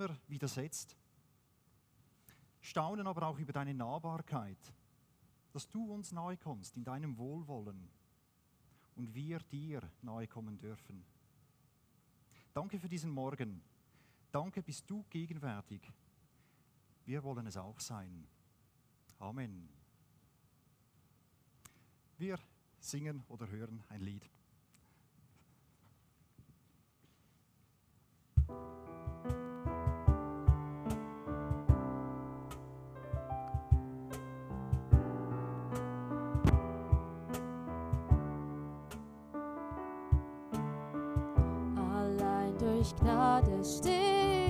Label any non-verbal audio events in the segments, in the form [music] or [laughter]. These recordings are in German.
immer widersetzt. Staunen aber auch über deine Nahbarkeit, dass du uns nahe kommst in deinem Wohlwollen und wir dir nahe kommen dürfen. Danke für diesen Morgen. Danke, bist du gegenwärtig. Wir wollen es auch sein. Amen. Wir singen oder hören ein Lied. Gnade steh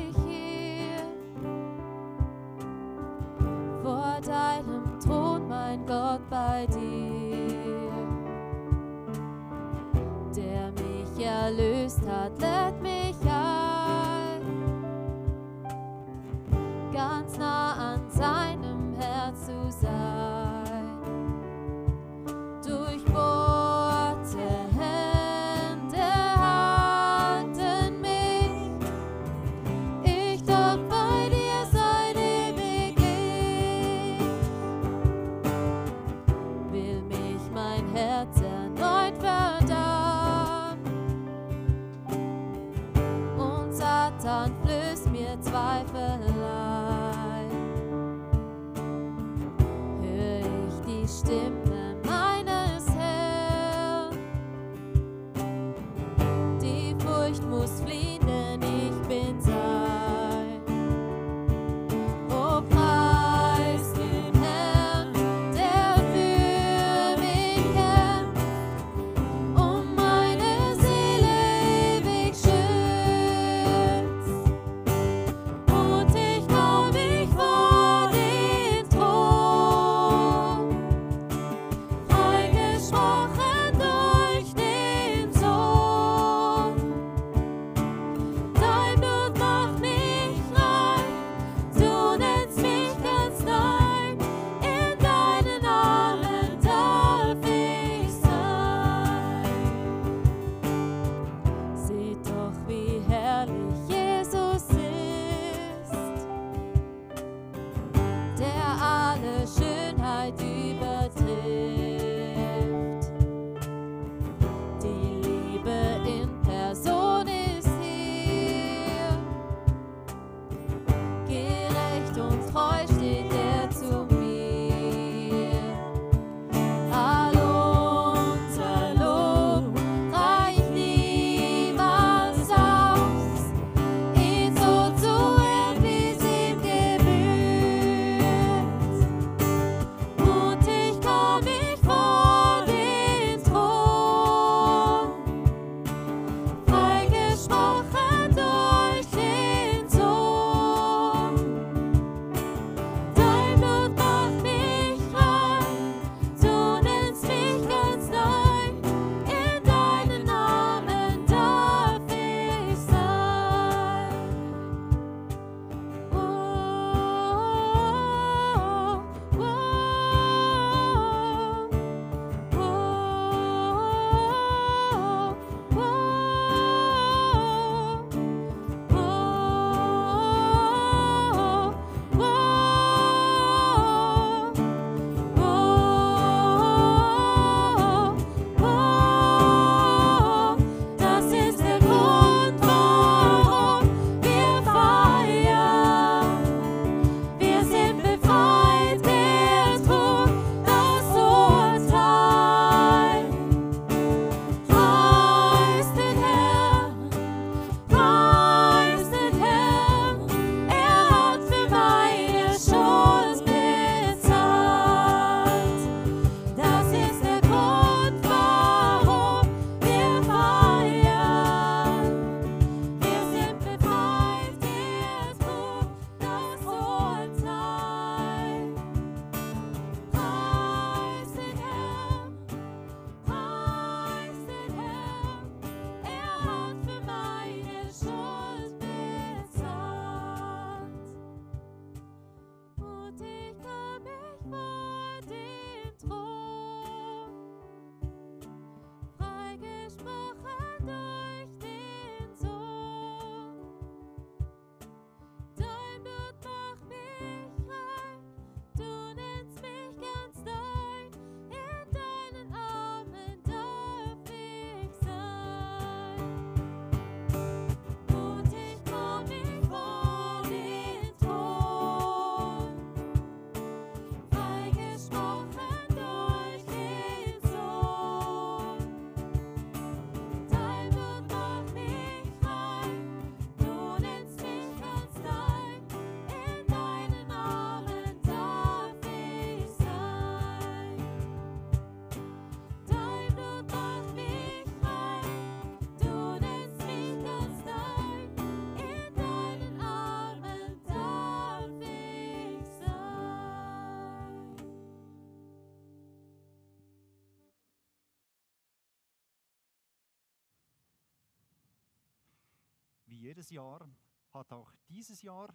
jedes Jahr hat auch dieses Jahr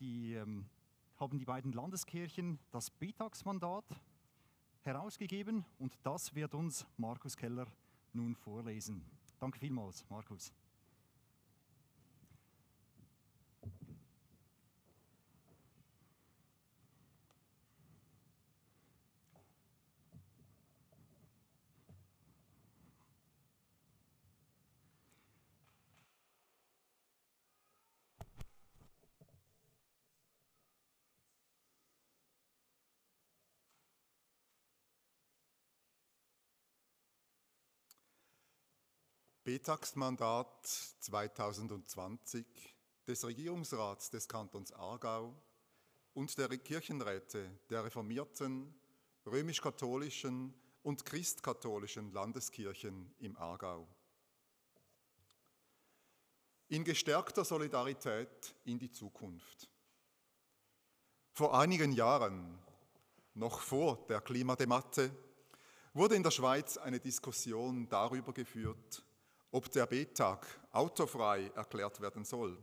die, ähm, haben die beiden Landeskirchen das Betagsmandat herausgegeben und das wird uns Markus Keller nun vorlesen. Danke vielmals, Markus. Betagsmandat 2020 des Regierungsrats des Kantons Aargau und der Kirchenräte der reformierten, römisch-katholischen und christkatholischen Landeskirchen im Aargau. In gestärkter Solidarität in die Zukunft. Vor einigen Jahren, noch vor der Klimadebatte, wurde in der Schweiz eine Diskussion darüber geführt, ob der B-Tag autofrei erklärt werden soll,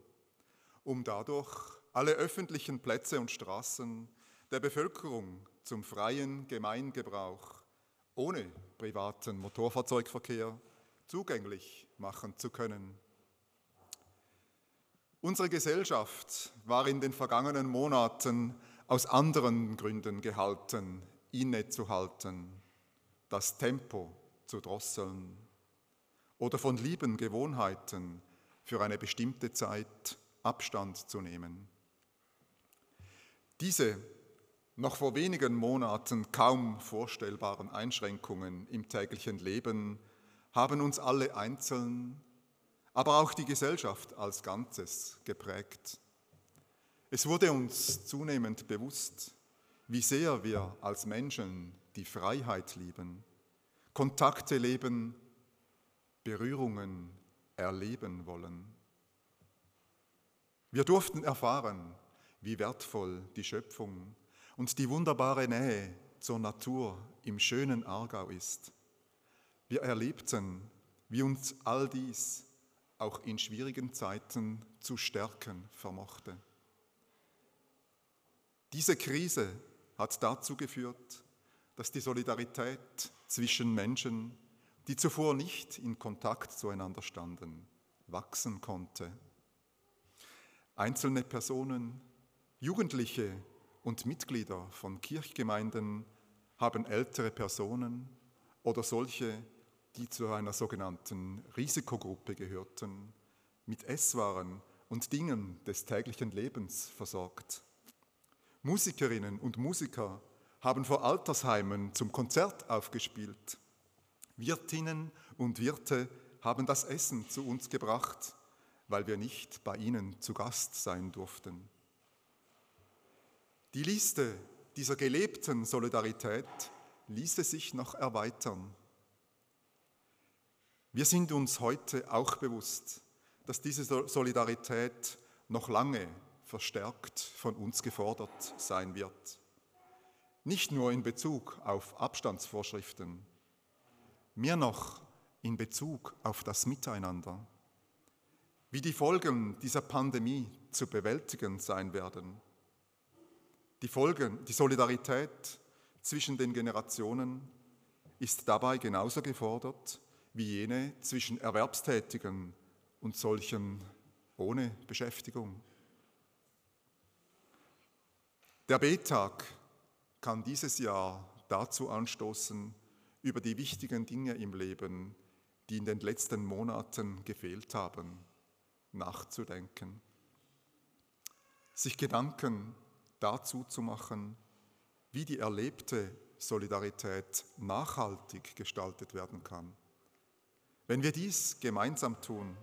um dadurch alle öffentlichen Plätze und Straßen der Bevölkerung zum freien Gemeingebrauch ohne privaten Motorfahrzeugverkehr zugänglich machen zu können. Unsere Gesellschaft war in den vergangenen Monaten aus anderen Gründen gehalten, innezuhalten, das Tempo zu drosseln oder von lieben Gewohnheiten für eine bestimmte Zeit Abstand zu nehmen. Diese noch vor wenigen Monaten kaum vorstellbaren Einschränkungen im täglichen Leben haben uns alle einzeln, aber auch die Gesellschaft als Ganzes geprägt. Es wurde uns zunehmend bewusst, wie sehr wir als Menschen die Freiheit lieben, Kontakte leben Berührungen erleben wollen. Wir durften erfahren, wie wertvoll die Schöpfung und die wunderbare Nähe zur Natur im schönen Aargau ist. Wir erlebten, wie uns all dies auch in schwierigen Zeiten zu stärken vermochte. Diese Krise hat dazu geführt, dass die Solidarität zwischen Menschen die zuvor nicht in Kontakt zueinander standen, wachsen konnte. Einzelne Personen, Jugendliche und Mitglieder von Kirchgemeinden haben ältere Personen oder solche, die zu einer sogenannten Risikogruppe gehörten, mit Esswaren und Dingen des täglichen Lebens versorgt. Musikerinnen und Musiker haben vor Altersheimen zum Konzert aufgespielt Wirtinnen und Wirte haben das Essen zu uns gebracht, weil wir nicht bei ihnen zu Gast sein durften. Die Liste dieser gelebten Solidarität ließe sich noch erweitern. Wir sind uns heute auch bewusst, dass diese Solidarität noch lange verstärkt von uns gefordert sein wird. Nicht nur in Bezug auf Abstandsvorschriften, Mehr noch in Bezug auf das Miteinander. Wie die Folgen dieser Pandemie zu bewältigen sein werden. Die Folgen, die Solidarität zwischen den Generationen ist dabei genauso gefordert wie jene zwischen Erwerbstätigen und solchen ohne Beschäftigung. Der B-Tag kann dieses Jahr dazu anstoßen, über die wichtigen Dinge im Leben, die in den letzten Monaten gefehlt haben, nachzudenken. Sich Gedanken dazu zu machen, wie die erlebte Solidarität nachhaltig gestaltet werden kann. Wenn wir dies gemeinsam tun,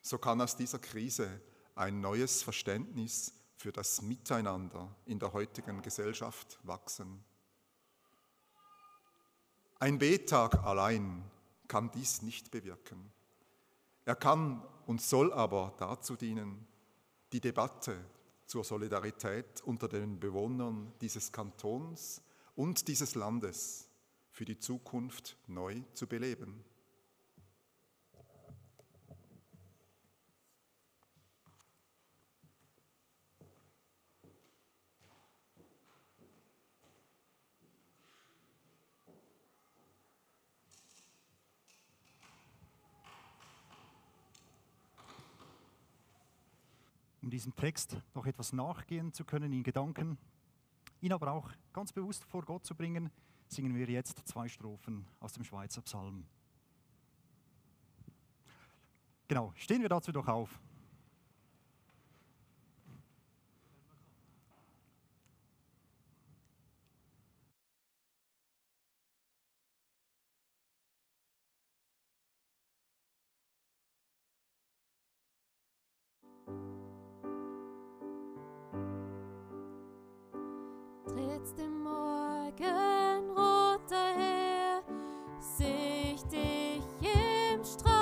so kann aus dieser Krise ein neues Verständnis für das Miteinander in der heutigen Gesellschaft wachsen. Ein Betag allein kann dies nicht bewirken. Er kann und soll aber dazu dienen, die Debatte zur Solidarität unter den Bewohnern dieses Kantons und dieses Landes für die Zukunft neu zu beleben. Diesem Text noch etwas nachgehen zu können in Gedanken, ihn aber auch ganz bewusst vor Gott zu bringen, singen wir jetzt zwei Strophen aus dem Schweizer Psalm. Genau, stehen wir dazu doch auf. Trittst im Morgenrot daher, sicht dich im Strahlenmeer,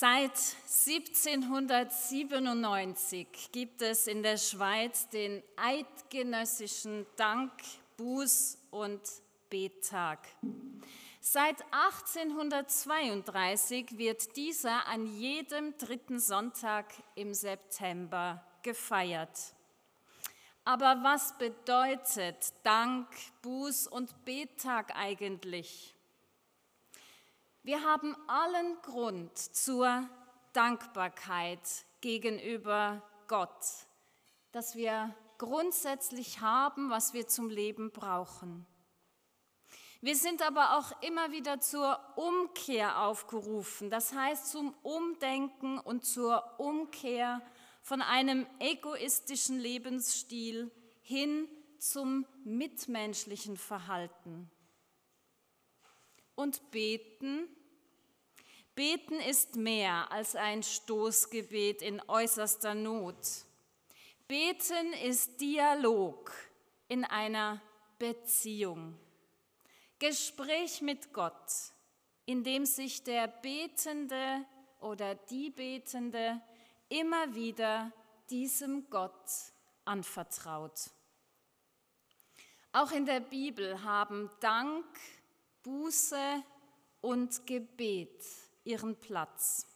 Seit 1797 gibt es in der Schweiz den eidgenössischen Dank-, Buß- und Bettag. Seit 1832 wird dieser an jedem dritten Sonntag im September gefeiert. Aber was bedeutet Dank, Buß- und Bettag eigentlich? Wir haben allen Grund zur Dankbarkeit gegenüber Gott, dass wir grundsätzlich haben, was wir zum Leben brauchen. Wir sind aber auch immer wieder zur Umkehr aufgerufen, das heißt zum Umdenken und zur Umkehr von einem egoistischen Lebensstil hin zum mitmenschlichen Verhalten. Und beten? Beten ist mehr als ein Stoßgebet in äußerster Not. Beten ist Dialog in einer Beziehung. Gespräch mit Gott, in dem sich der Betende oder die Betende immer wieder diesem Gott anvertraut. Auch in der Bibel haben Dank, Buße und Gebet ihren Platz.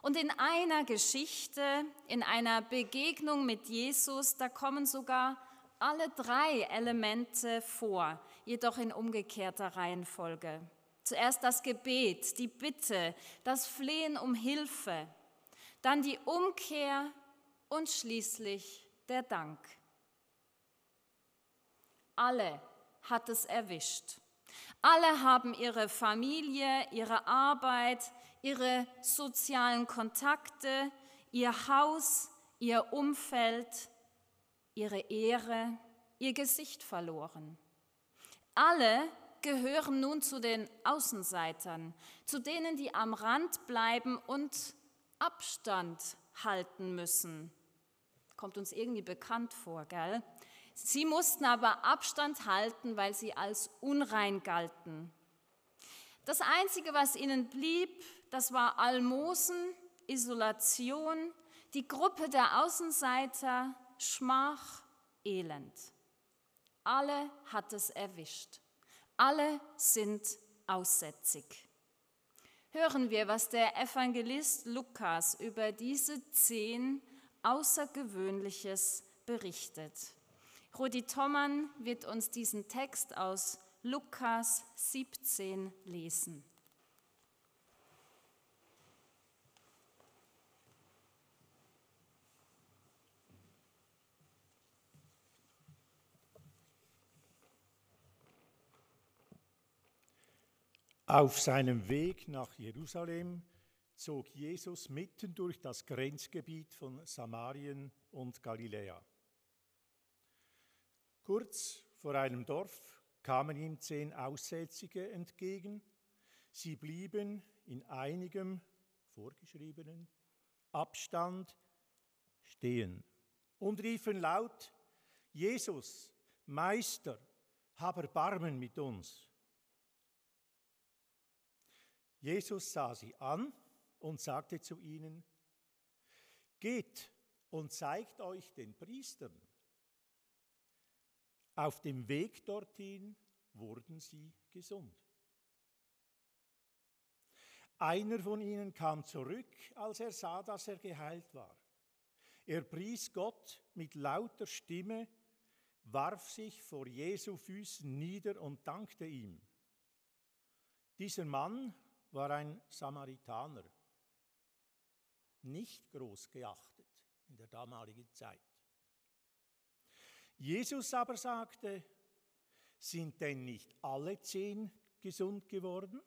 Und in einer Geschichte, in einer Begegnung mit Jesus, da kommen sogar alle drei Elemente vor, jedoch in umgekehrter Reihenfolge. Zuerst das Gebet, die Bitte, das Flehen um Hilfe, dann die Umkehr und schließlich der Dank. Alle hat es erwischt. Alle haben ihre Familie, ihre Arbeit, ihre sozialen Kontakte, ihr Haus, ihr Umfeld, ihre Ehre, ihr Gesicht verloren. Alle gehören nun zu den Außenseitern, zu denen, die am Rand bleiben und Abstand halten müssen. Kommt uns irgendwie bekannt vor, gell? Sie mussten aber Abstand halten, weil sie als unrein galten. Das Einzige, was ihnen blieb, das war Almosen, Isolation, die Gruppe der Außenseiter, Schmach, Elend. Alle hat es erwischt. Alle sind aussätzig. Hören wir, was der Evangelist Lukas über diese zehn Außergewöhnliches berichtet. Rudi Thommann wird uns diesen Text aus Lukas 17 lesen. Auf seinem Weg nach Jerusalem zog Jesus mitten durch das Grenzgebiet von Samarien und Galiläa. Kurz vor einem Dorf kamen ihm zehn Aussätzige entgegen. Sie blieben in einigem vorgeschriebenen Abstand stehen und riefen laut, Jesus, Meister, hab Erbarmen mit uns. Jesus sah sie an und sagte zu ihnen, Geht und zeigt euch den Priestern. Auf dem Weg dorthin wurden sie gesund. Einer von ihnen kam zurück, als er sah, dass er geheilt war. Er pries Gott mit lauter Stimme, warf sich vor Jesu Füßen nieder und dankte ihm. Dieser Mann war ein Samaritaner, nicht groß geachtet in der damaligen Zeit. Jesus aber sagte, sind denn nicht alle zehn gesund geworden?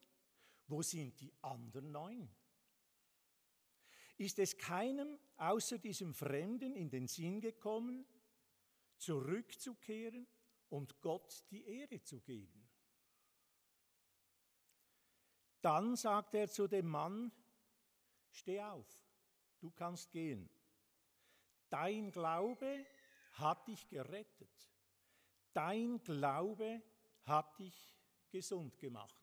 Wo sind die anderen neun? Ist es keinem außer diesem Fremden in den Sinn gekommen, zurückzukehren und Gott die Ehre zu geben? Dann sagt er zu dem Mann, steh auf, du kannst gehen. Dein Glaube hat dich gerettet. Dein Glaube hat dich gesund gemacht.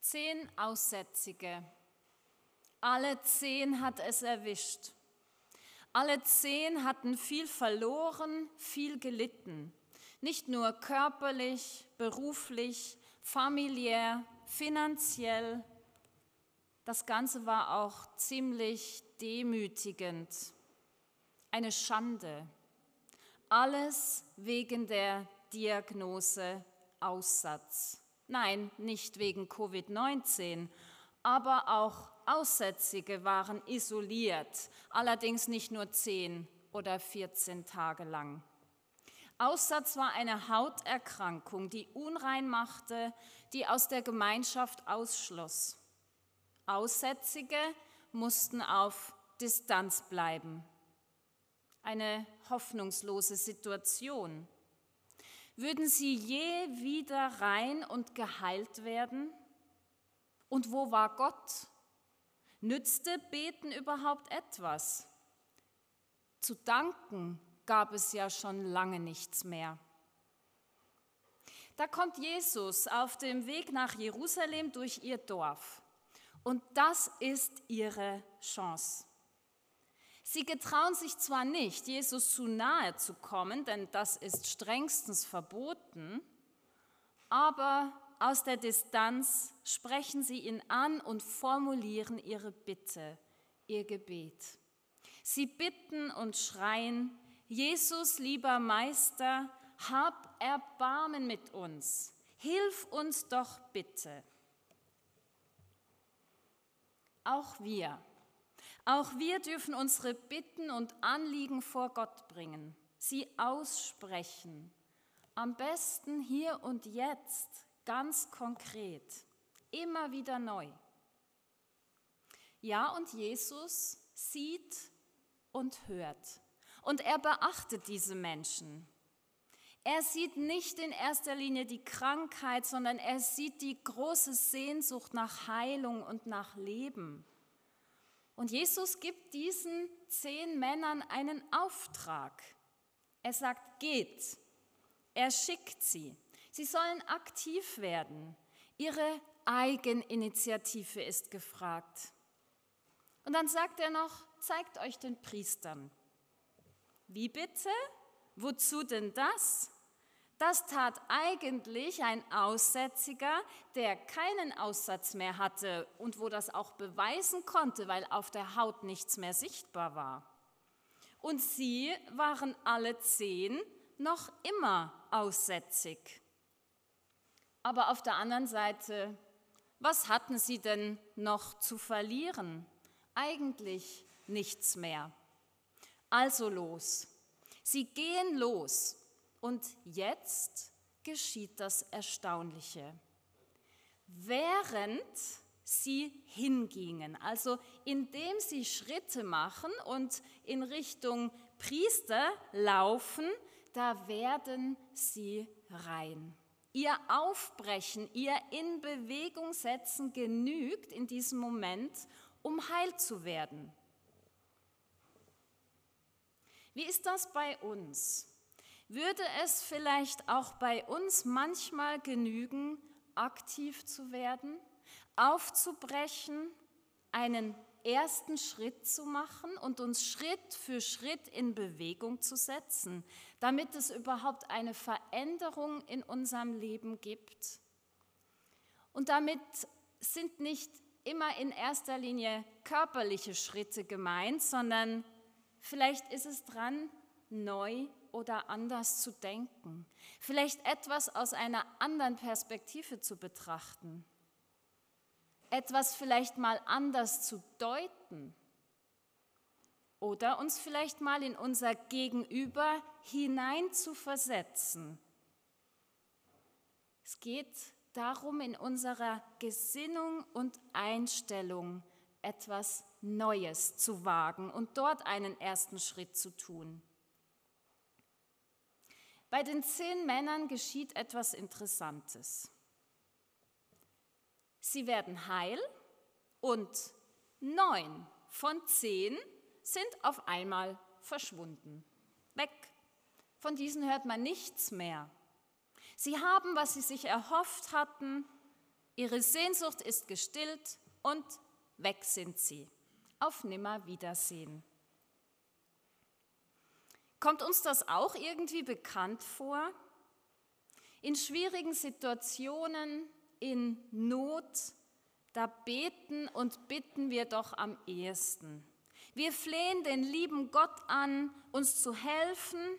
Zehn Aussätzige alle zehn hat es erwischt. Alle zehn hatten viel verloren, viel gelitten. Nicht nur körperlich, beruflich, familiär, finanziell. Das Ganze war auch ziemlich demütigend. Eine Schande. Alles wegen der Diagnose Aussatz. Nein, nicht wegen Covid-19, aber auch Aussätzige waren isoliert, allerdings nicht nur zehn oder 14 Tage lang. Aussatz war eine Hauterkrankung, die unrein machte, die aus der Gemeinschaft ausschloss. Aussätzige mussten auf Distanz bleiben. Eine hoffnungslose Situation. Würden sie je wieder rein und geheilt werden? Und wo war Gott? Nützte Beten überhaupt etwas? Zu danken gab es ja schon lange nichts mehr. Da kommt Jesus auf dem Weg nach Jerusalem durch ihr Dorf. Und das ist ihre Chance. Sie getrauen sich zwar nicht, Jesus zu nahe zu kommen, denn das ist strengstens verboten, aber aus der Distanz sprechen sie ihn an und formulieren ihre Bitte, ihr Gebet. Sie bitten und schreien, Jesus, lieber Meister, hab Erbarmen mit uns, hilf uns doch bitte. Auch wir, auch wir dürfen unsere Bitten und Anliegen vor Gott bringen, sie aussprechen, am besten hier und jetzt, ganz konkret, immer wieder neu. Ja, und Jesus sieht und hört. Und er beachtet diese Menschen. Er sieht nicht in erster Linie die Krankheit, sondern er sieht die große Sehnsucht nach Heilung und nach Leben. Und Jesus gibt diesen zehn Männern einen Auftrag. Er sagt, geht. Er schickt sie. Sie sollen aktiv werden. Ihre Eigeninitiative ist gefragt. Und dann sagt er noch, zeigt euch den Priestern. Wie bitte? Wozu denn das? Das tat eigentlich ein Aussätziger, der keinen Aussatz mehr hatte und wo das auch beweisen konnte, weil auf der Haut nichts mehr sichtbar war. Und sie waren alle zehn noch immer aussätzig. Aber auf der anderen Seite, was hatten sie denn noch zu verlieren? Eigentlich nichts mehr. Also los. Sie gehen los und jetzt geschieht das Erstaunliche. Während sie hingingen, also indem sie Schritte machen und in Richtung Priester laufen, da werden sie rein. Ihr Aufbrechen, ihr in Bewegung setzen genügt in diesem Moment, um heil zu werden. Wie ist das bei uns? Würde es vielleicht auch bei uns manchmal genügen, aktiv zu werden, aufzubrechen, einen ersten Schritt zu machen und uns Schritt für Schritt in Bewegung zu setzen, damit es überhaupt eine Veränderung in unserem Leben gibt? Und damit sind nicht immer in erster Linie körperliche Schritte gemeint, sondern vielleicht ist es dran, neu oder anders zu denken, vielleicht etwas aus einer anderen Perspektive zu betrachten, etwas vielleicht mal anders zu deuten. Oder uns vielleicht mal in unser Gegenüber hinein zu versetzen. Es geht darum, in unserer Gesinnung und Einstellung etwas Neues zu wagen und dort einen ersten Schritt zu tun. Bei den zehn Männern geschieht etwas Interessantes. Sie werden heil und neun von zehn sind auf einmal verschwunden. Weg. Von diesen hört man nichts mehr. Sie haben, was sie sich erhofft hatten, ihre Sehnsucht ist gestillt und weg sind sie. Auf Nimmerwiedersehen. Kommt uns das auch irgendwie bekannt vor? In schwierigen Situationen, in Not, da beten und bitten wir doch am ehesten. Wir flehen den lieben Gott an, uns zu helfen,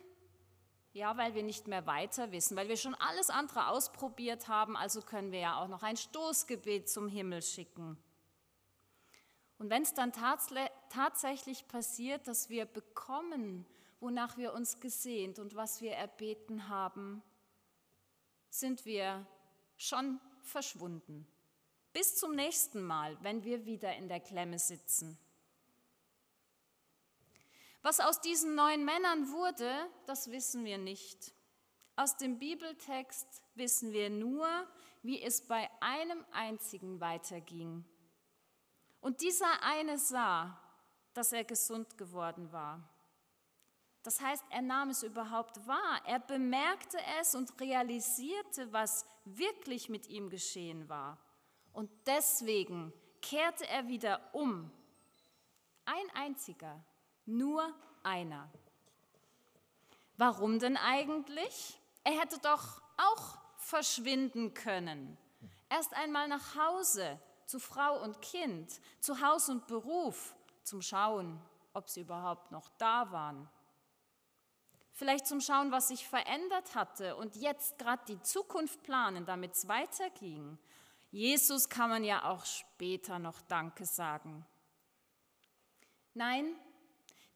ja, weil wir nicht mehr weiter wissen, weil wir schon alles andere ausprobiert haben, also können wir ja auch noch ein Stoßgebet zum Himmel schicken. Und wenn es dann tatsächlich passiert, dass wir bekommen, wonach wir uns gesehnt und was wir erbeten haben, sind wir schon verschwunden. Bis zum nächsten Mal, wenn wir wieder in der Klemme sitzen. Was aus diesen neun Männern wurde, das wissen wir nicht. Aus dem Bibeltext wissen wir nur, wie es bei einem einzigen weiterging. Und dieser eine sah, dass er gesund geworden war. Das heißt, er nahm es überhaupt wahr. Er bemerkte es und realisierte, was wirklich mit ihm geschehen war. Und deswegen kehrte er wieder um. Ein einziger, nur einer. Warum denn eigentlich? Er hätte doch auch verschwinden können. Erst einmal nach Hause, zu Frau und Kind, zu Haus und Beruf, zum Schauen, ob sie überhaupt noch da waren. Vielleicht zum Schauen, was sich verändert hatte und jetzt gerade die Zukunft planen, damit es weiterging. Jesus kann man ja auch später noch Danke sagen. Nein,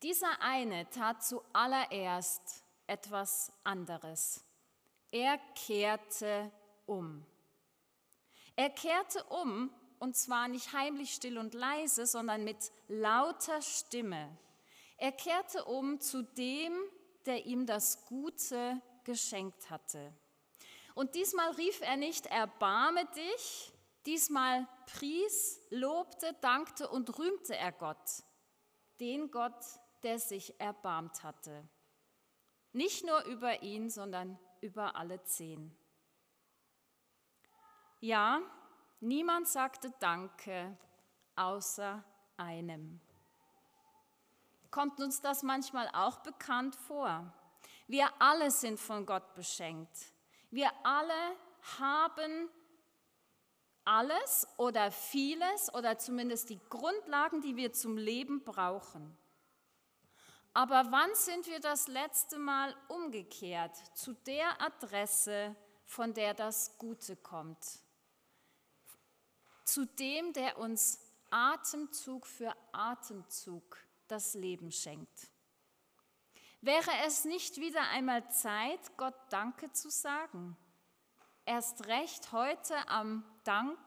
dieser eine tat zuallererst etwas anderes. Er kehrte um. Er kehrte um und zwar nicht heimlich still und leise, sondern mit lauter Stimme. Er kehrte um zu dem, der ihm das Gute geschenkt hatte. Und diesmal rief er nicht, erbarme dich, diesmal pries, lobte, dankte und rühmte er Gott, den Gott, der sich erbarmt hatte. Nicht nur über ihn, sondern über alle zehn. Ja, niemand sagte Danke außer einem. Kommt uns das manchmal auch bekannt vor? Wir alle sind von Gott beschenkt. Wir alle haben alles oder vieles oder zumindest die Grundlagen, die wir zum Leben brauchen. Aber wann sind wir das letzte Mal umgekehrt zu der Adresse, von der das Gute kommt? Zu dem, der uns Atemzug für Atemzug das Leben schenkt. Wäre es nicht wieder einmal Zeit, Gott Danke zu sagen? Erst recht heute am Dank,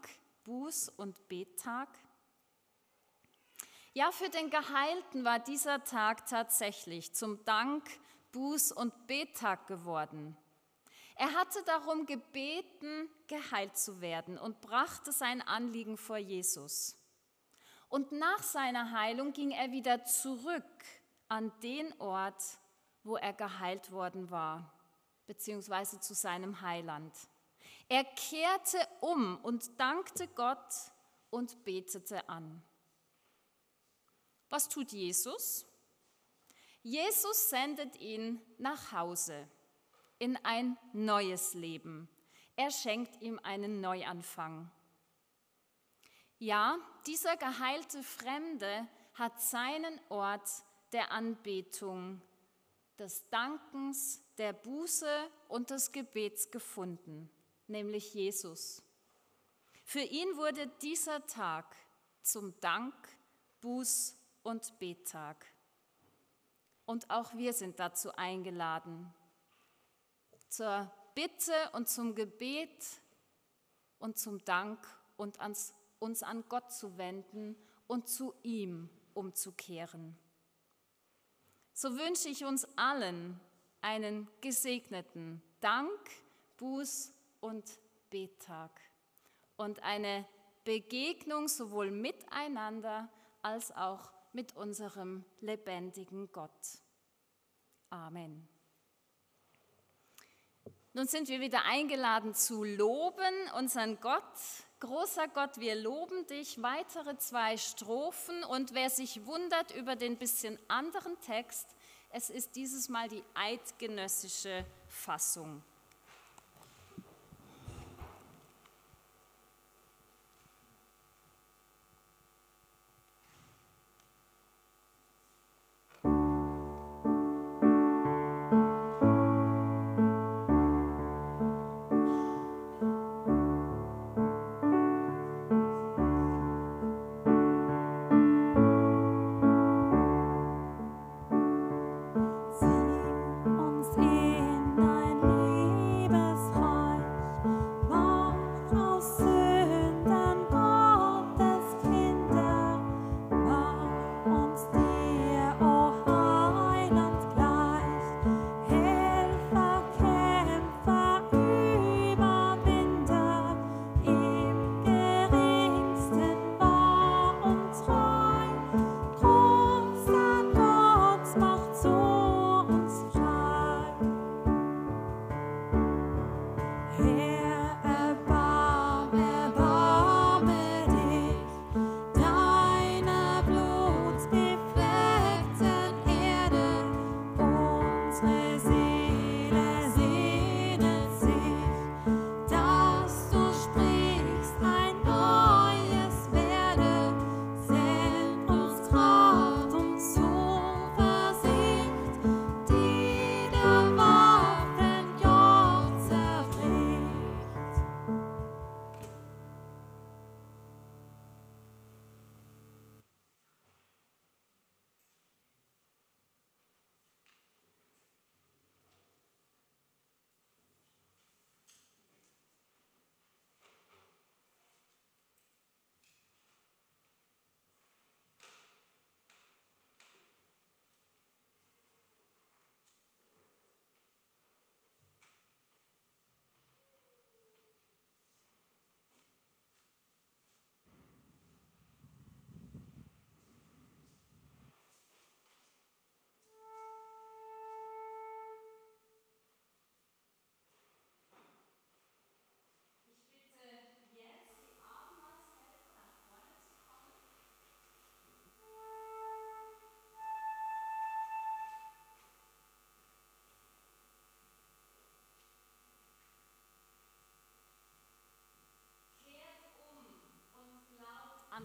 Buß- und Bettag? Ja, für den Geheilten war dieser Tag tatsächlich zum Dank, Buß- und Bettag geworden. Er hatte darum gebeten, geheilt zu werden und brachte sein Anliegen vor Jesus. Und nach seiner Heilung ging er wieder zurück an den Ort, wo er geheilt worden war, beziehungsweise zu seinem Heiland. Er kehrte um und dankte Gott und betete an. Was tut Jesus? Jesus sendet ihn nach Hause in ein neues Leben. Er schenkt ihm einen Neuanfang. Ja, dieser geheilte Fremde hat seinen Ort der Anbetung, des Dankens, der Buße und des Gebets gefunden, nämlich Jesus. Für ihn wurde dieser Tag zum Dank, Buß und Bettag. Und auch wir sind dazu eingeladen, zur Bitte und zum Gebet und zum Dank und ans, uns an Gott zu wenden und zu ihm umzukehren. So wünsche ich uns allen einen gesegneten Dank, Buß und Bettag und eine Begegnung sowohl miteinander als auch mit unserem lebendigen Gott. Amen. Nun sind wir wieder eingeladen zu loben, unseren Gott. Großer Gott, wir loben dich. Weitere zwei Strophen. Und wer sich wundert über den bisschen anderen Text, es ist dieses Mal die eidgenössische Fassung.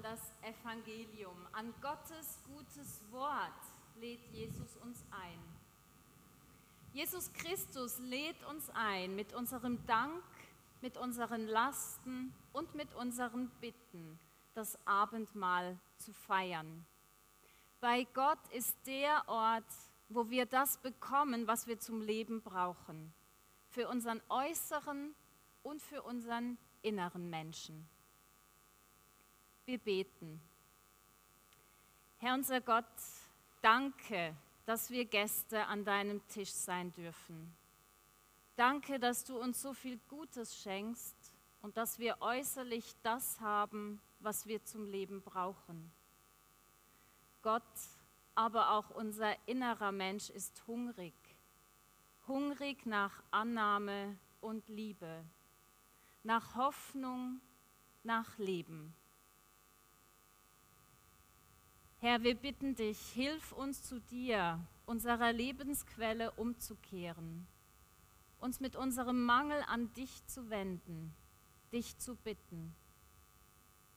Das Evangelium, an Gottes gutes Wort lädt Jesus uns ein. Jesus Christus lädt uns ein, mit unserem Dank, mit unseren Lasten und mit unseren Bitten das Abendmahl zu feiern. Bei Gott ist der Ort, wo wir das bekommen, was wir zum Leben brauchen. Für unseren äußeren und für unseren inneren Menschen. Wir beten. Herr unser Gott, danke, dass wir Gäste an deinem Tisch sein dürfen. Danke, dass du uns so viel Gutes schenkst und dass wir äußerlich das haben, was wir zum Leben brauchen. Gott, aber auch unser innerer Mensch ist hungrig, hungrig nach Annahme und Liebe, nach Hoffnung, nach Leben. Herr, wir bitten dich, hilf uns zu dir, unserer Lebensquelle umzukehren, uns mit unserem Mangel an dich zu wenden, dich zu bitten.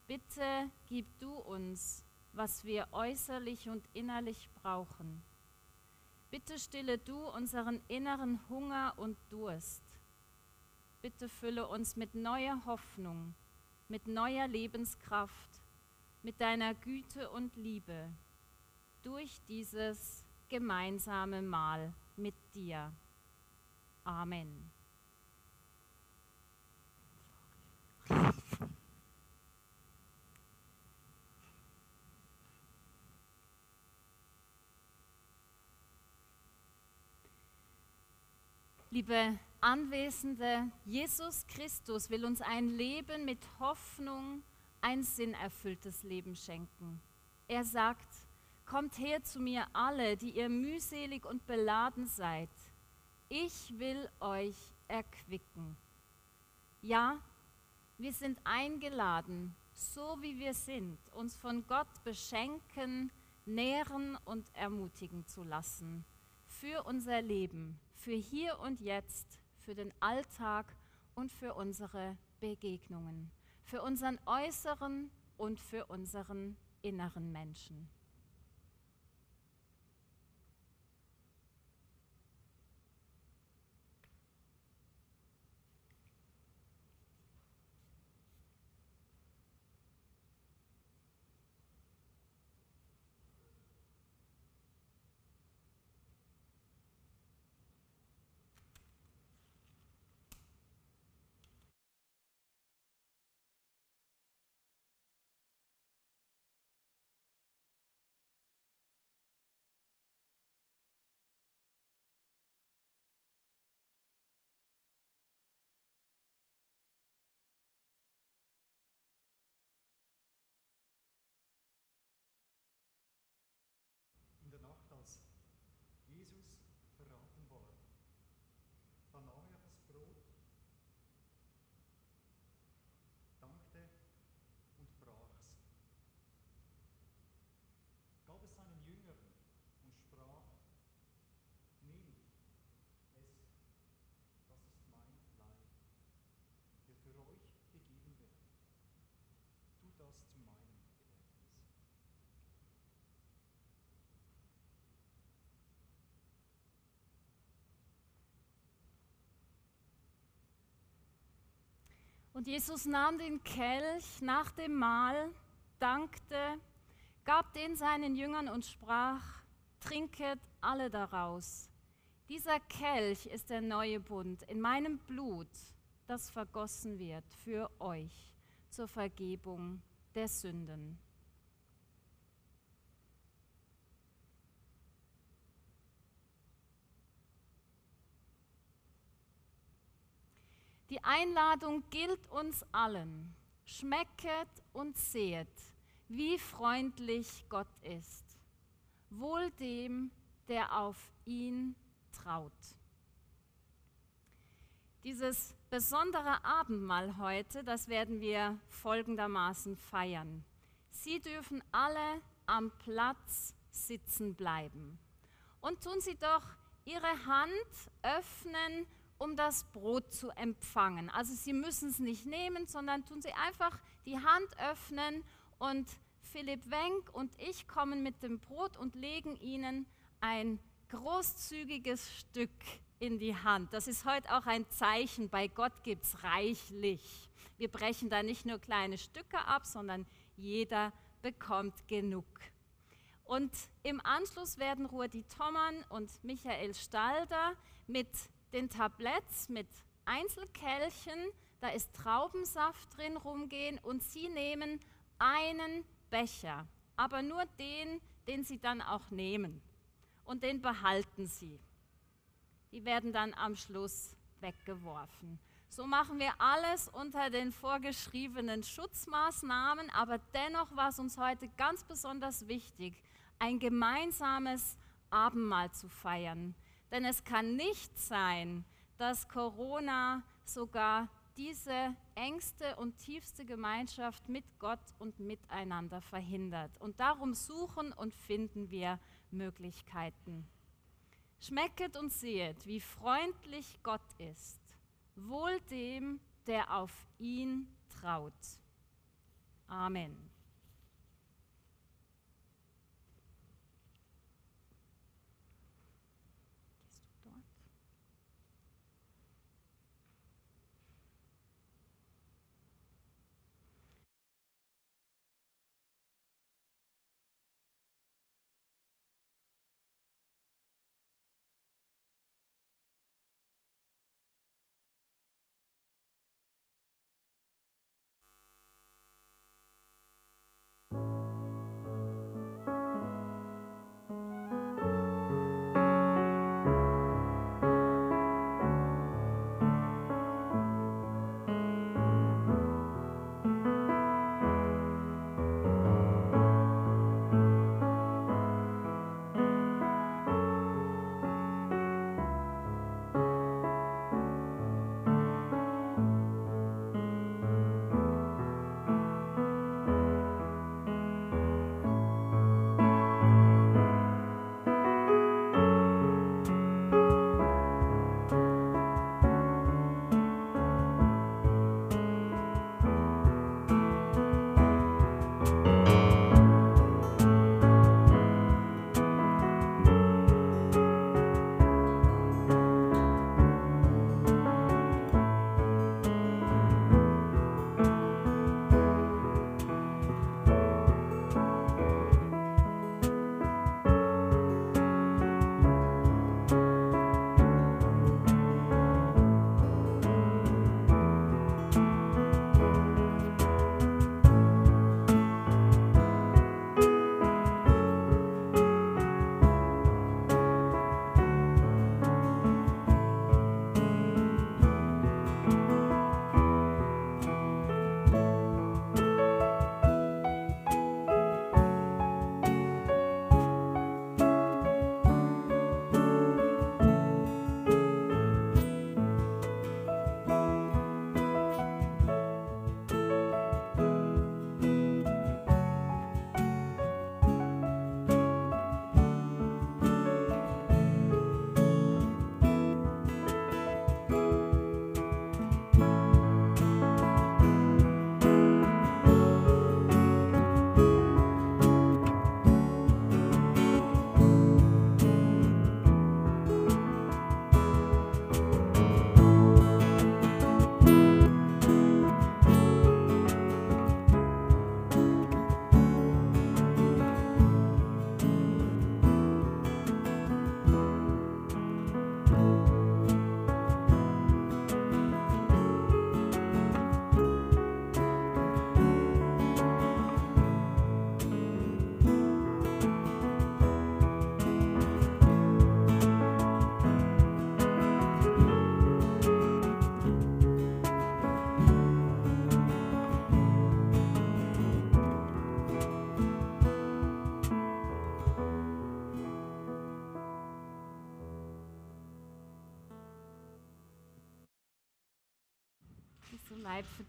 Bitte gib du uns, was wir äußerlich und innerlich brauchen. Bitte stille du unseren inneren Hunger und Durst. Bitte fülle uns mit neuer Hoffnung, mit neuer Lebenskraft mit deiner Güte und Liebe durch dieses gemeinsame Mahl mit dir. Amen. Liebe Anwesende, Jesus Christus will uns ein Leben mit Hoffnung, ein sinnerfülltes Leben schenken. Er sagt, kommt her zu mir alle, die ihr mühselig und beladen seid. Ich will euch erquicken. Ja, wir sind eingeladen, so wie wir sind, uns von Gott beschenken, nähren und ermutigen zu lassen. Für unser Leben, für hier und jetzt, für den Alltag und für unsere Begegnungen für unseren äußeren und für unseren inneren Menschen. Jesus. Und Jesus nahm den Kelch nach dem Mahl, dankte, gab den seinen Jüngern und sprach, trinket alle daraus. Dieser Kelch ist der neue Bund in meinem Blut, das vergossen wird für euch zur Vergebung der Sünden. Die Einladung gilt uns allen. Schmecket und sehet, wie freundlich Gott ist. Wohl dem, der auf ihn traut. Dieses besondere Abendmahl heute, das werden wir folgendermaßen feiern. Sie dürfen alle am Platz sitzen bleiben. Und tun Sie doch Ihre Hand öffnen um das Brot zu empfangen. Also Sie müssen es nicht nehmen, sondern tun Sie einfach die Hand öffnen und Philipp Wenk und ich kommen mit dem Brot und legen Ihnen ein großzügiges Stück in die Hand. Das ist heute auch ein Zeichen, bei Gott gibt es reichlich. Wir brechen da nicht nur kleine Stücke ab, sondern jeder bekommt genug. Und im Anschluss werden Ruedi Tommann und Michael Stalder mit den Tabletts, mit Einzelkelchen, da ist Traubensaft drin, rumgehen und sie nehmen einen Becher, aber nur den, den sie dann auch nehmen. Und den behalten sie. Die werden dann am Schluss weggeworfen. So machen wir alles unter den vorgeschriebenen Schutzmaßnahmen, aber dennoch war es uns heute ganz besonders wichtig, ein gemeinsames Abendmahl zu feiern. Denn es kann nicht sein, dass Corona sogar diese engste und tiefste Gemeinschaft mit Gott und miteinander verhindert. Und darum suchen und finden wir Möglichkeiten. Schmecket und sehet, wie freundlich Gott ist, wohl dem, der auf ihn traut. Amen.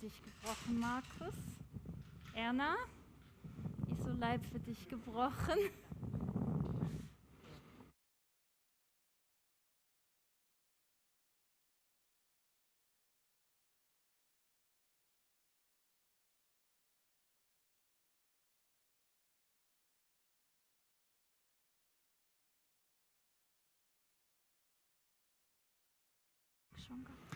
dich gebrochen, Markus. Erna, ist so Leib für dich gebrochen. Schon gehabt.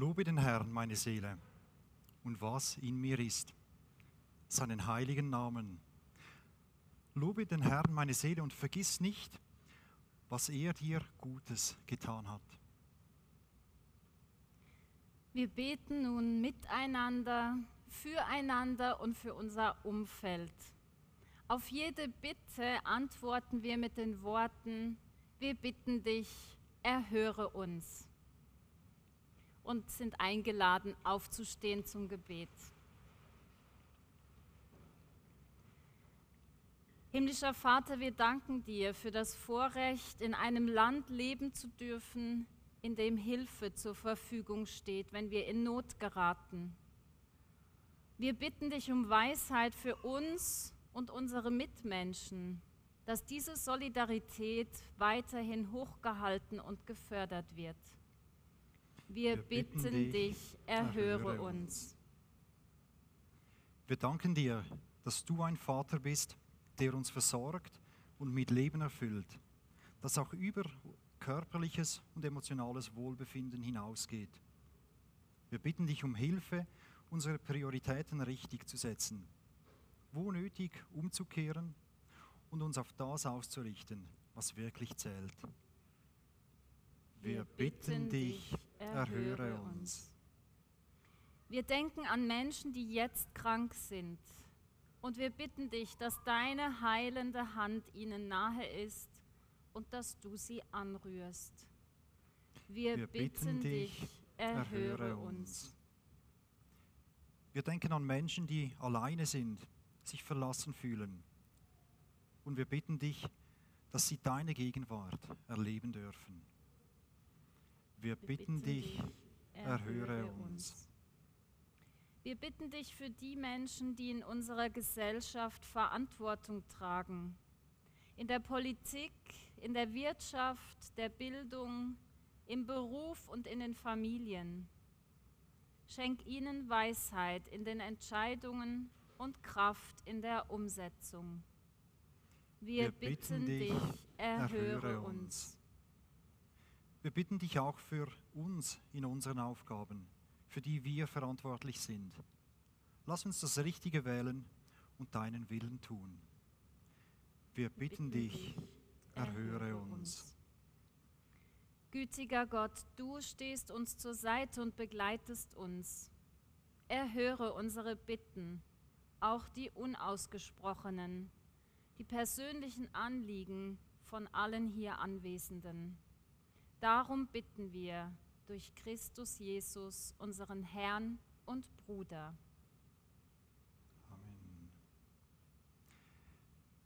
Lobe den Herrn, meine Seele, und was in mir ist, seinen heiligen Namen. Lobe den Herrn, meine Seele, und vergiss nicht, was er dir Gutes getan hat. Wir beten nun miteinander, füreinander und für unser Umfeld. Auf jede Bitte antworten wir mit den Worten, wir bitten dich, erhöre uns und sind eingeladen, aufzustehen zum Gebet. Himmlischer Vater, wir danken dir für das Vorrecht, in einem Land leben zu dürfen, in dem Hilfe zur Verfügung steht, wenn wir in Not geraten. Wir bitten dich um Weisheit für uns und unsere Mitmenschen, dass diese Solidarität weiterhin hochgehalten und gefördert wird. Wir, Wir bitten dich, erhöre erhöre uns. Wir danken dir, dass du ein Vater bist, der uns versorgt und mit Leben erfüllt, das auch über körperliches und emotionales Wohlbefinden hinausgeht. Wir bitten dich um Hilfe, unsere Prioritäten richtig zu setzen, wo nötig umzukehren und uns auf das auszurichten, was wirklich zählt. Wir bitten dich, erhöre uns. Wir denken an Menschen, die jetzt krank sind. Und wir bitten dich, dass deine heilende Hand ihnen nahe ist und dass du sie anrührst. Wir, Wir bitten bitten dich, erhöre uns. Wir denken an Menschen, die alleine sind, sich verlassen fühlen. Und wir bitten dich, dass sie deine Gegenwart erleben dürfen. Wir bitten dich, erhöre uns. Wir bitten dich für die Menschen, die in unserer Gesellschaft Verantwortung tragen. In der Politik, in der Wirtschaft, der Bildung, im Beruf und in den Familien. Schenk ihnen Weisheit in den Entscheidungen und Kraft in der Umsetzung. Wir, Wir bitten bitten dich, erhöre uns. Wir bitten dich auch für uns in unseren Aufgaben, für die wir verantwortlich sind. Lass uns das Richtige wählen und deinen Willen tun. Wir bitten dich, erhöre uns. Gütiger Gott, du stehst uns zur Seite und begleitest uns. Erhöre unsere Bitten, auch die unausgesprochenen, die persönlichen Anliegen von allen hier Anwesenden. Darum bitten wir durch Christus Jesus, unseren Herrn und Bruder. Amen.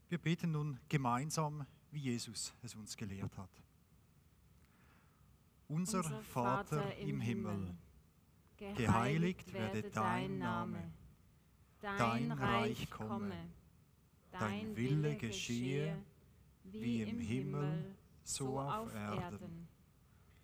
Wir beten nun gemeinsam, wie Jesus es uns gelehrt hat. Unser, Vater, im Himmel, geheiligt werde dein Name, dein Reich komme, dein Wille geschehe, wie im Himmel, so auf Erden.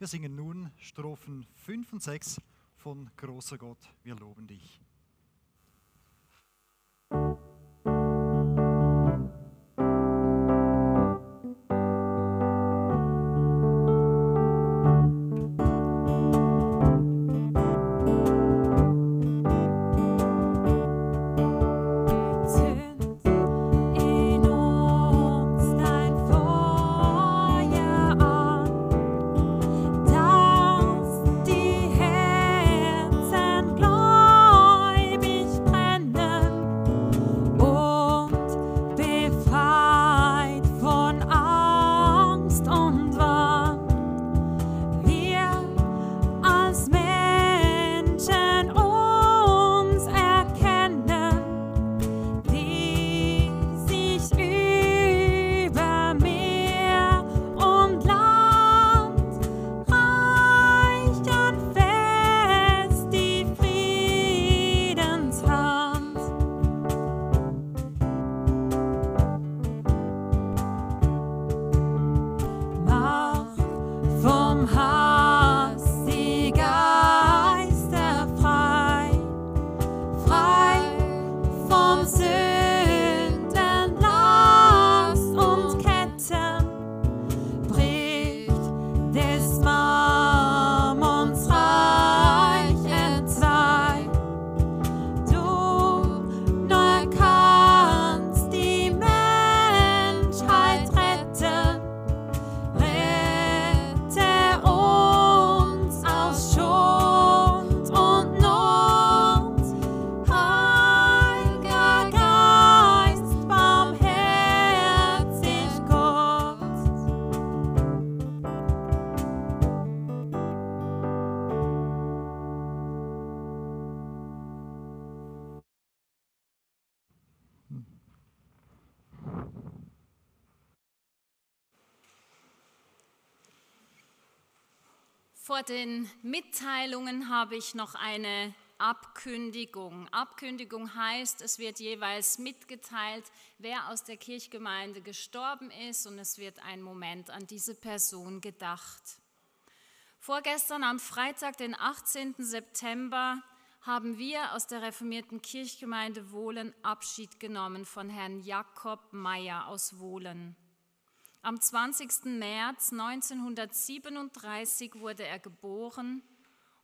Wir singen nun Strophen 5 und 6 von Großer Gott, wir loben dich. Vor den Mitteilungen habe ich noch eine Abkündigung. Abkündigung heißt, es wird jeweils mitgeteilt, wer aus der Kirchgemeinde gestorben ist und es wird ein Moment an diese Person gedacht. Vorgestern am Freitag, den 18. September, haben wir aus der reformierten Kirchgemeinde Wohlen Abschied genommen von Herrn Jakob Meyer aus Wohlen. Am 20. März 1937 wurde er geboren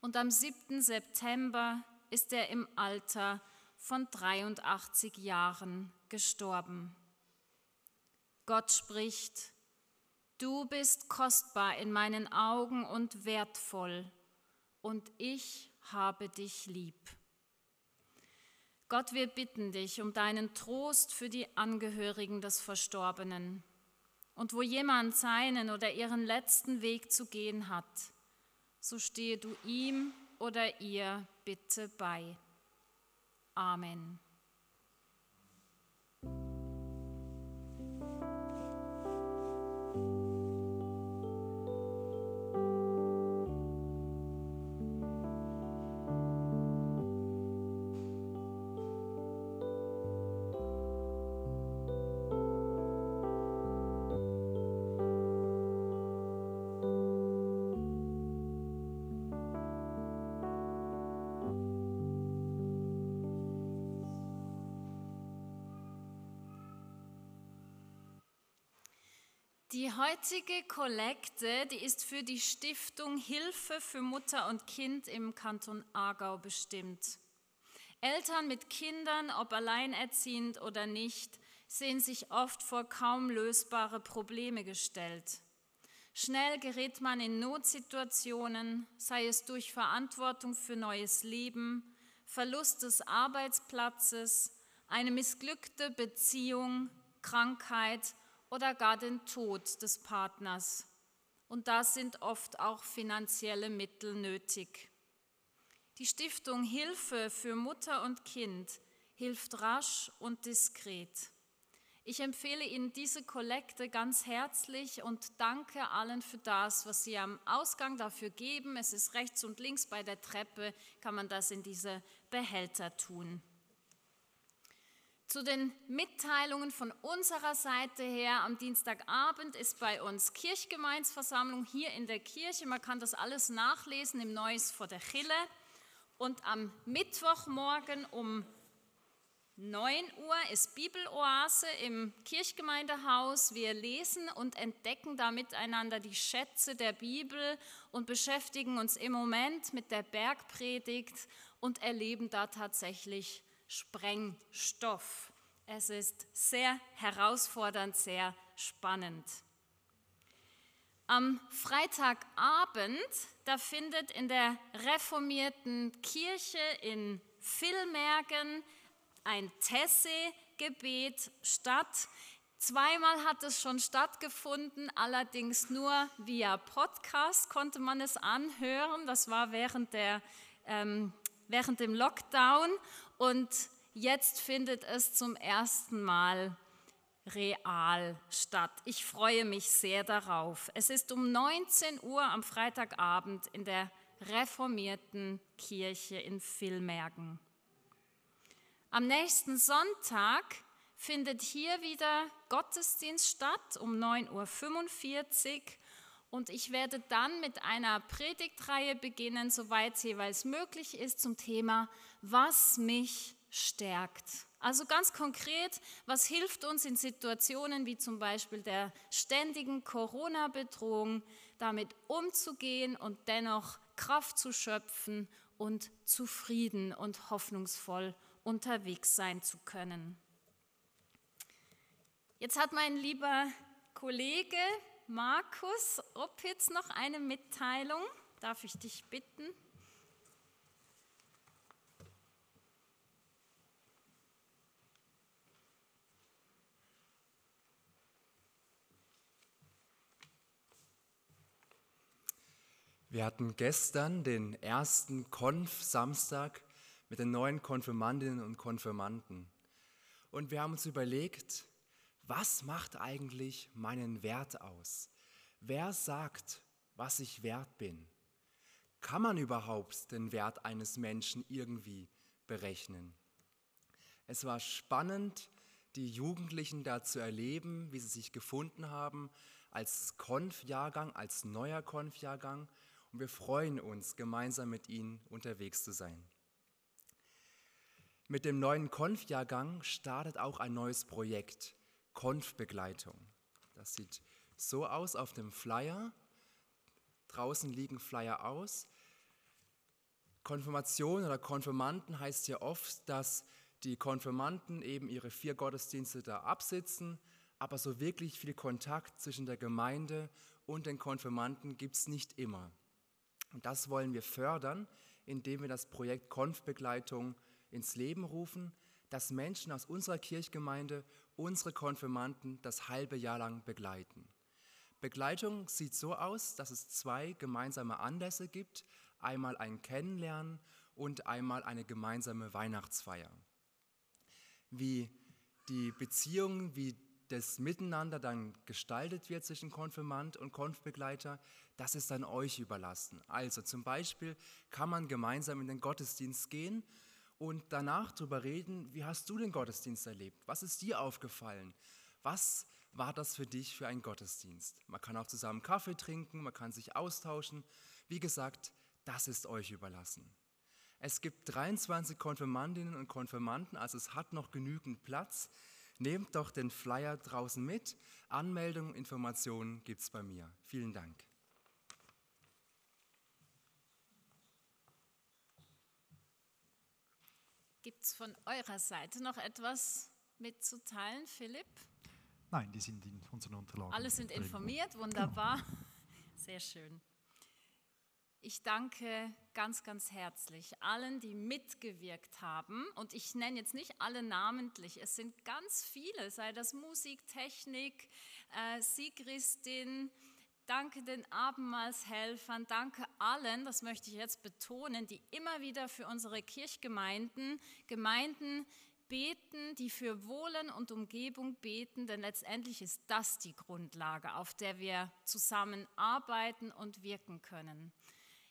und am 7. September ist er im Alter von 83 Jahren gestorben. Gott spricht, du bist kostbar in meinen Augen und wertvoll, und ich habe dich lieb. Gott, wir bitten dich um deinen Trost für die Angehörigen des Verstorbenen. Und wo jemand seinen oder ihren letzten Weg zu gehen hat, so stehe du ihm oder ihr bitte bei. Amen. Die heutige Kollekte, die ist für die Stiftung Hilfe für Mutter und Kind im Kanton Aargau bestimmt. Eltern mit Kindern, ob alleinerziehend oder nicht, sehen sich oft vor kaum lösbare Probleme gestellt. Schnell gerät man in Notsituationen, sei es durch Verantwortung für neues Leben, Verlust des Arbeitsplatzes, eine missglückte Beziehung, Krankheit oder gar den Tod des Partners. Und da sind oft auch finanzielle Mittel nötig. Die Stiftung Hilfe für Mutter und Kind hilft rasch und diskret. Ich empfehle Ihnen diese Kollekte ganz herzlich und danke allen für das, was Sie am Ausgang dafür geben. Es ist rechts und links bei der Treppe, kann man das in diese Behälter tun. Zu den Mitteilungen von unserer Seite her am Dienstagabend ist bei uns Kirchgemeinsversammlung hier in der Kirche. Man kann das alles nachlesen im Neues vor der Chille. Und am Mittwochmorgen um 9 Uhr ist Bibeloase im Kirchgemeindehaus. Wir lesen und entdecken da miteinander die Schätze der Bibel und beschäftigen uns im Moment mit der Bergpredigt und erleben da tatsächlich Sprengstoff. Es ist sehr herausfordernd, sehr spannend. Am Freitagabend, da findet in der reformierten Kirche in Villmergen ein Tesse-Gebet statt. Zweimal hat es schon stattgefunden, allerdings nur via Podcast konnte man es anhören. Das war während, der, ähm, während dem Lockdown und jetzt findet es zum ersten Mal real statt. Ich freue mich sehr darauf. Es ist um 19 Uhr am Freitagabend in der reformierten Kirche in Villmergen. Am nächsten Sonntag findet hier wieder Gottesdienst statt um 9.45 Uhr und ich werde dann mit einer Predigtreihe beginnen, soweit es jeweils möglich ist, zum Thema, was mich stärkt. Also ganz konkret, was hilft uns in Situationen wie zum Beispiel der ständigen Corona-Bedrohung, damit umzugehen und dennoch Kraft zu schöpfen und zufrieden und hoffnungsvoll unterwegs sein zu können. Jetzt hat mein lieber Kollege Markus Opitz noch eine Mitteilung. Darf ich dich bitten? Wir hatten gestern den ersten Konf-Samstag mit den neuen Konfirmandinnen und Konfirmanden. Und wir haben uns überlegt, was macht eigentlich meinen Wert aus? Wer sagt, was ich wert bin? Kann man überhaupt den Wert eines Menschen irgendwie berechnen? Es war spannend, die Jugendlichen da zu erleben, wie sie sich gefunden haben als Konf-Jahrgang, als neuer Konf-Jahrgang. Und wir freuen uns, gemeinsam mit ihnen unterwegs zu sein. Mit dem neuen Konf-Jahrgang startet auch ein neues Projekt, Konf-Begleitung. Das sieht so aus auf dem Flyer. Draußen liegen Flyer aus. Konfirmation oder Konfirmanden heißt ja oft, dass die Konfirmanden eben ihre vier Gottesdienste da absitzen, aber so wirklich viel Kontakt zwischen der Gemeinde und den Konfirmanden gibt es nicht immer. Und das wollen wir fördern, indem wir das Projekt Konfbegleitung ins Leben rufen, dass Menschen aus unserer Kirchgemeinde unsere Konfirmanden das halbe Jahr lang begleiten. Begleitung sieht so aus, dass es zwei gemeinsame Anlässe gibt, einmal ein Kennenlernen und einmal eine gemeinsame Weihnachtsfeier wie die Beziehung, wie das Miteinander dann gestaltet wird zwischen Konfirmand und Konfbegleiter, das ist dann euch überlassen. Also zum Beispiel kann man gemeinsam in den Gottesdienst gehen und danach darüber reden, wie hast du den Gottesdienst erlebt? Was ist dir aufgefallen? Was war das für dich für ein Gottesdienst? Man kann auch zusammen Kaffee trinken, man kann sich austauschen. Wie gesagt, das ist euch überlassen. Es gibt 23 Konfirmandinnen und Konfirmanden, also es hat noch genügend Platz. Nehmt doch den Flyer draußen mit. Anmeldungen, Informationen gibt es bei mir. Vielen Dank. Gibt es von eurer Seite noch etwas mitzuteilen, Philipp? Nein, die sind in unseren Unterlagen. Alle sind informiert, wunderbar. [laughs] Sehr schön. Ich danke ganz, ganz herzlich allen, die mitgewirkt haben. Und ich nenne jetzt nicht alle namentlich. Es sind ganz viele, sei das Musik, Technik, äh, Sigristin. Danke den Abendmahlshelfern, danke allen, das möchte ich jetzt betonen, die immer wieder für unsere Kirchgemeinden, Gemeinden beten, die für Wohlen und Umgebung beten, denn letztendlich ist das die Grundlage, auf der wir zusammen arbeiten und wirken können.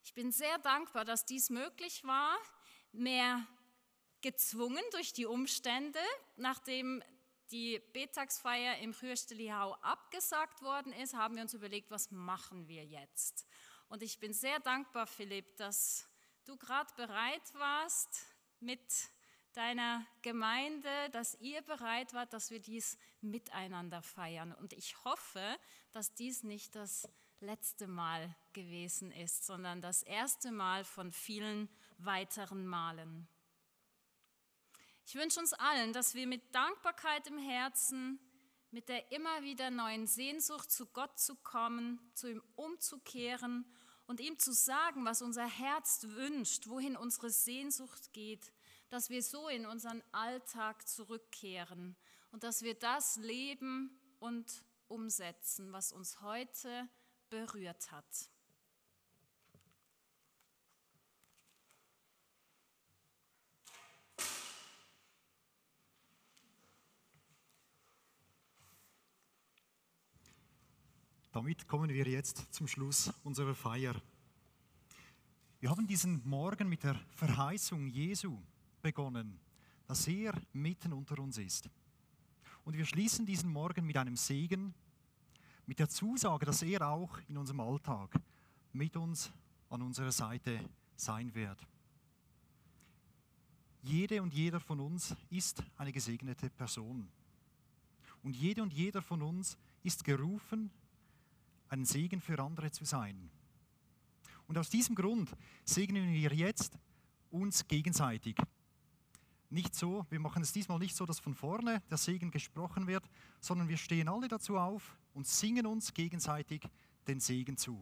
Ich bin sehr dankbar, dass dies möglich war, mehr gezwungen durch die Umstände, nachdem die Betagsfeier im Rührsteliau abgesagt worden ist, haben wir uns überlegt, was machen wir jetzt? Und ich bin sehr dankbar, Philipp, dass du gerade bereit warst mit deiner Gemeinde, dass ihr bereit wart, dass wir dies miteinander feiern. Und ich hoffe, dass dies nicht das letzte Mal gewesen ist, sondern das erste Mal von vielen weiteren Malen. Ich wünsche uns allen, dass wir mit Dankbarkeit im Herzen, mit der immer wieder neuen Sehnsucht zu Gott zu kommen, zu ihm umzukehren und ihm zu sagen, was unser Herz wünscht, wohin unsere Sehnsucht geht, dass wir so in unseren Alltag zurückkehren und dass wir das leben und umsetzen, was uns heute berührt hat. Damit kommen wir jetzt zum Schluss unserer Feier. Wir haben diesen Morgen mit der Verheißung Jesu begonnen, dass er mitten unter uns ist. Und wir schließen diesen Morgen mit einem Segen, mit der Zusage, dass er auch in unserem Alltag mit uns an unserer Seite sein wird. Jede und jeder von uns ist eine gesegnete Person. Und jede und jeder von uns ist gerufen, ein Segen für andere zu sein. Und aus diesem Grund segnen wir jetzt uns gegenseitig. Nicht so, wir machen es diesmal nicht so, dass von vorne der Segen gesprochen wird, sondern wir stehen alle dazu auf und singen uns gegenseitig den Segen zu.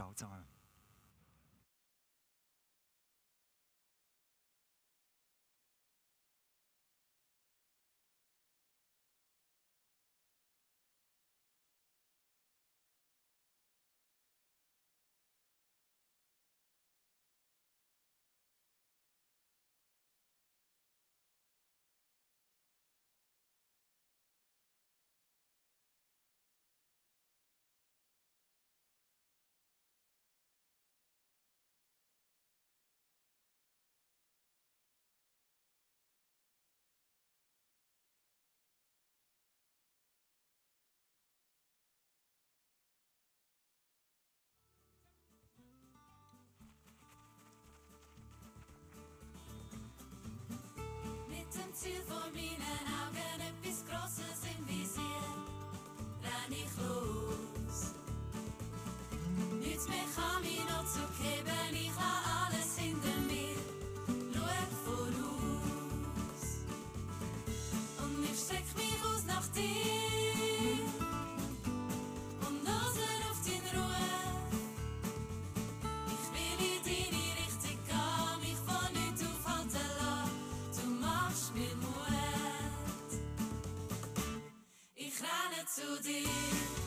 保障 vor meinen Augen etwas Grosses im Visier, renn ich los. Nichts mehr kann mich noch zu geben, ich lasse alles hinter mir, schau voraus. Und ich streck mich aus nach dir. to the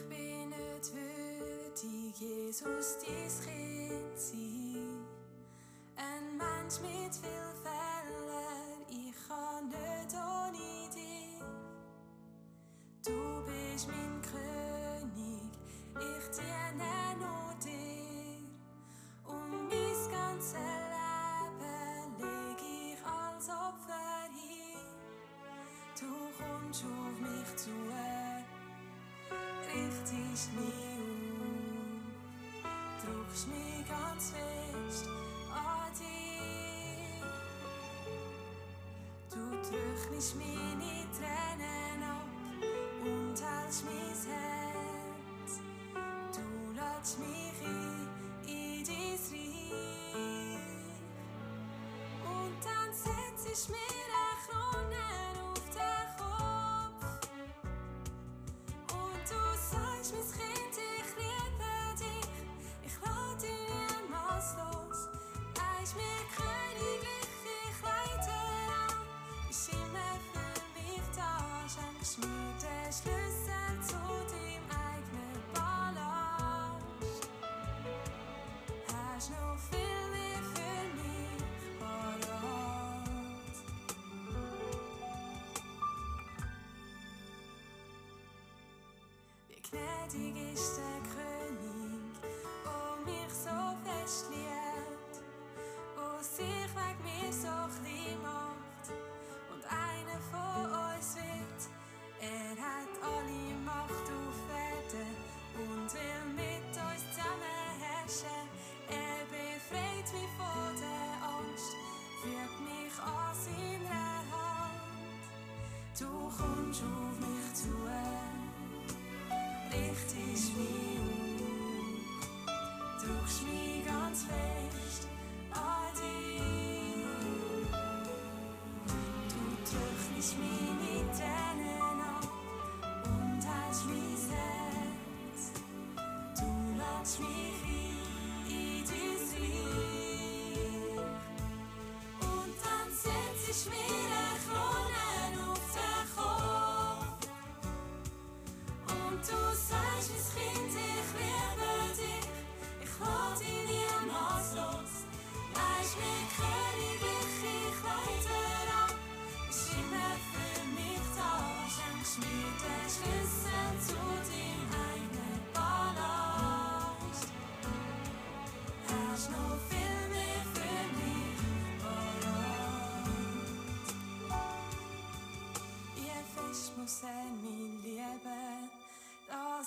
Ich bin nicht würdig, Jesus, dies Kind sein. Ein Mensch mit viel Fehlern, ich kann nicht ohne dich. Du bist mein König, ich diene nur dir. Und mein ganzes Leben leg ich als Opfer hin. Du kommst auf mich zu richtest mich auf, drückst mich ganz fest an dich. Du trocknest meine Tränen ab und hältst mein Herz. Du lädst mich ein in dein Reich. Und dann setz ich mir eine Krone mis gnädig ist der König, wo mich so fest liebt, wo sich wegen mir so klein macht und einer von uns wird. Er hat alle Macht auf Erden und will mit uns zusammen herrschen. Er befreit mich von der Angst, führt mich an seiner Hand. Du kommst auf mich zu richtest mich auf, drückst mich ganz fest an dich. Du trocknest meine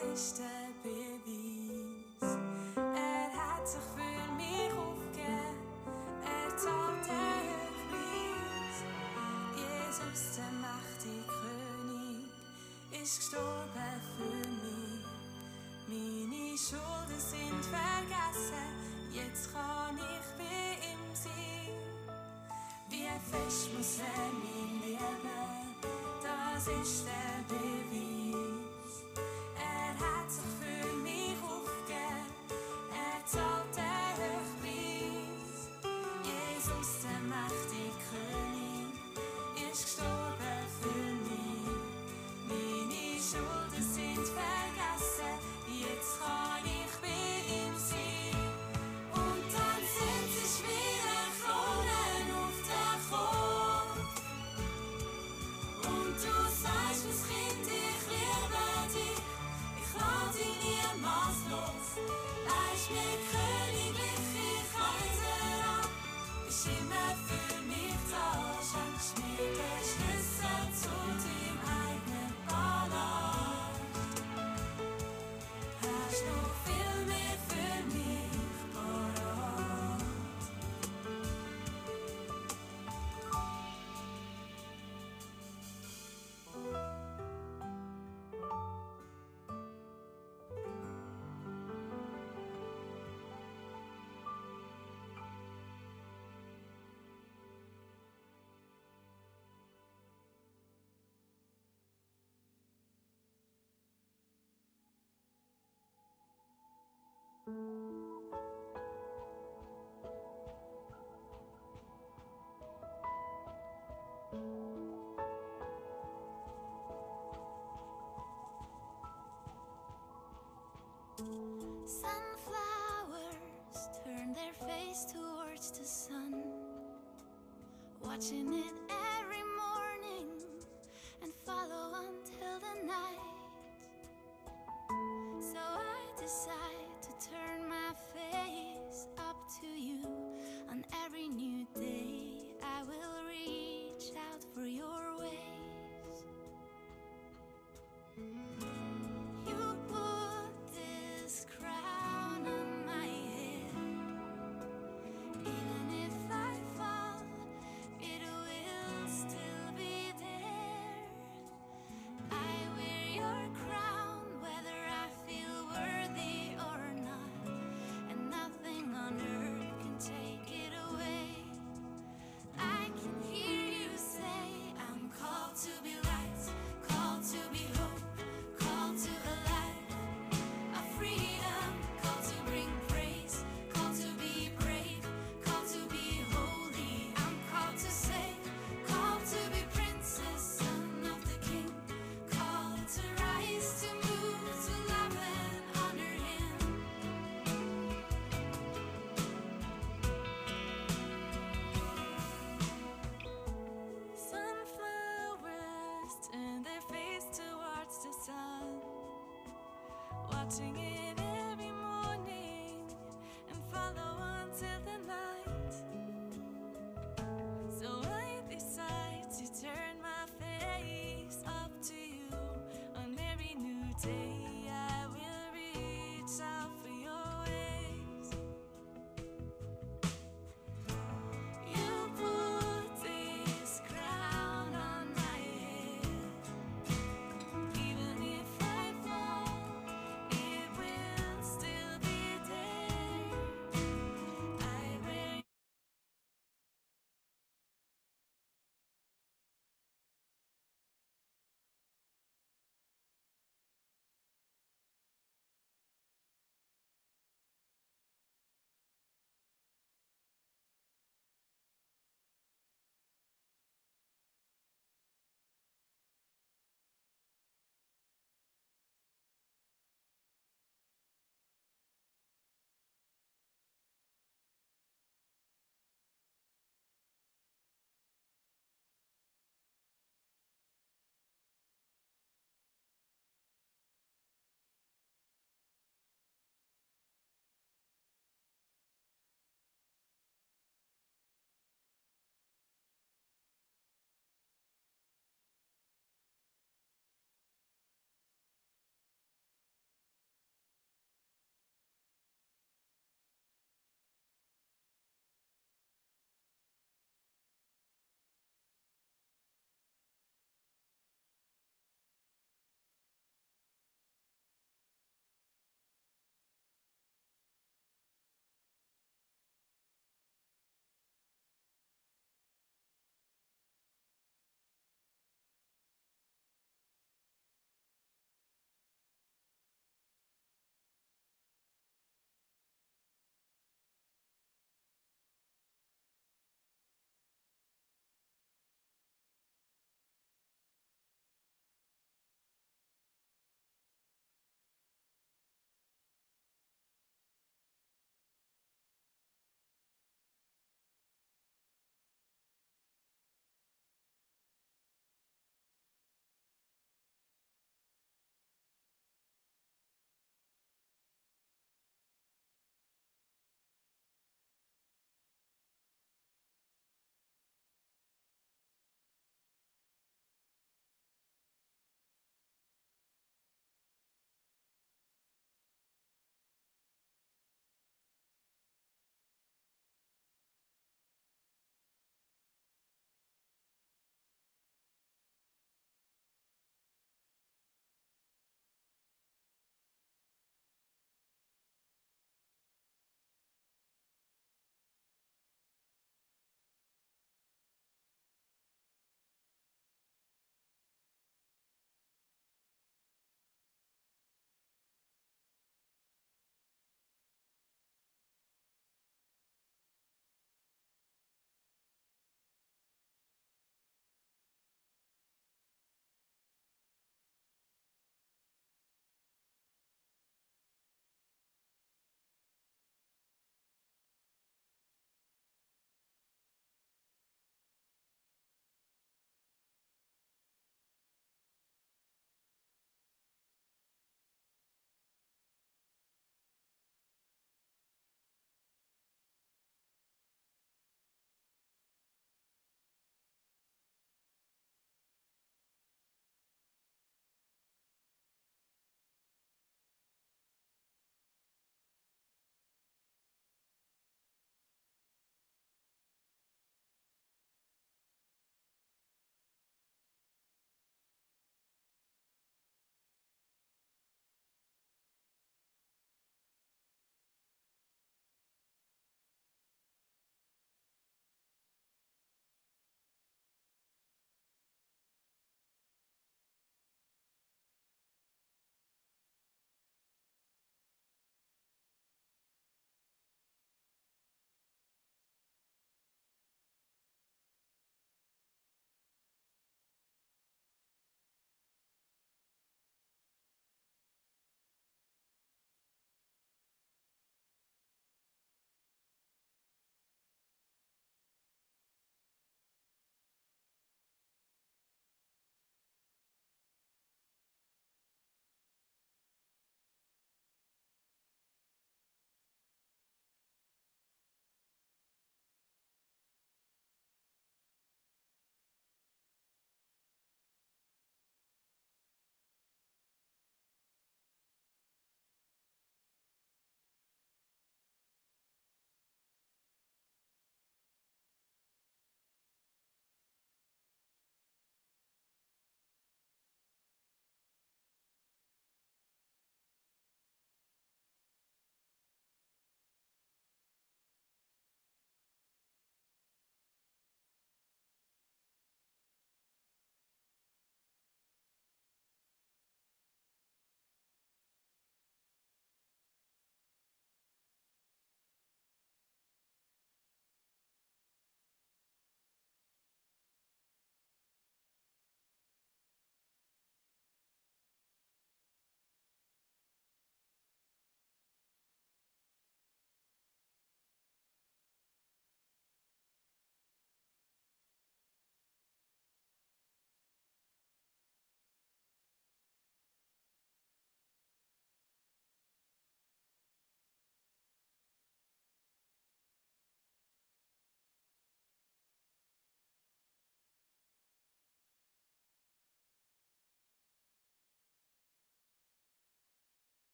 ist der Beweis. Er hat sich für mich aufgegeben, er zahlt den Höchpreis. Jesus, der mächtige König, ist gestorben für mich. Meine Schulden sind vergessen, jetzt kann ich bei ihm sein. Wie fest muss er mich lieben, das ist der Beweis. Sunflowers turn their face towards the sun, watching it. watching it every morning and follow until the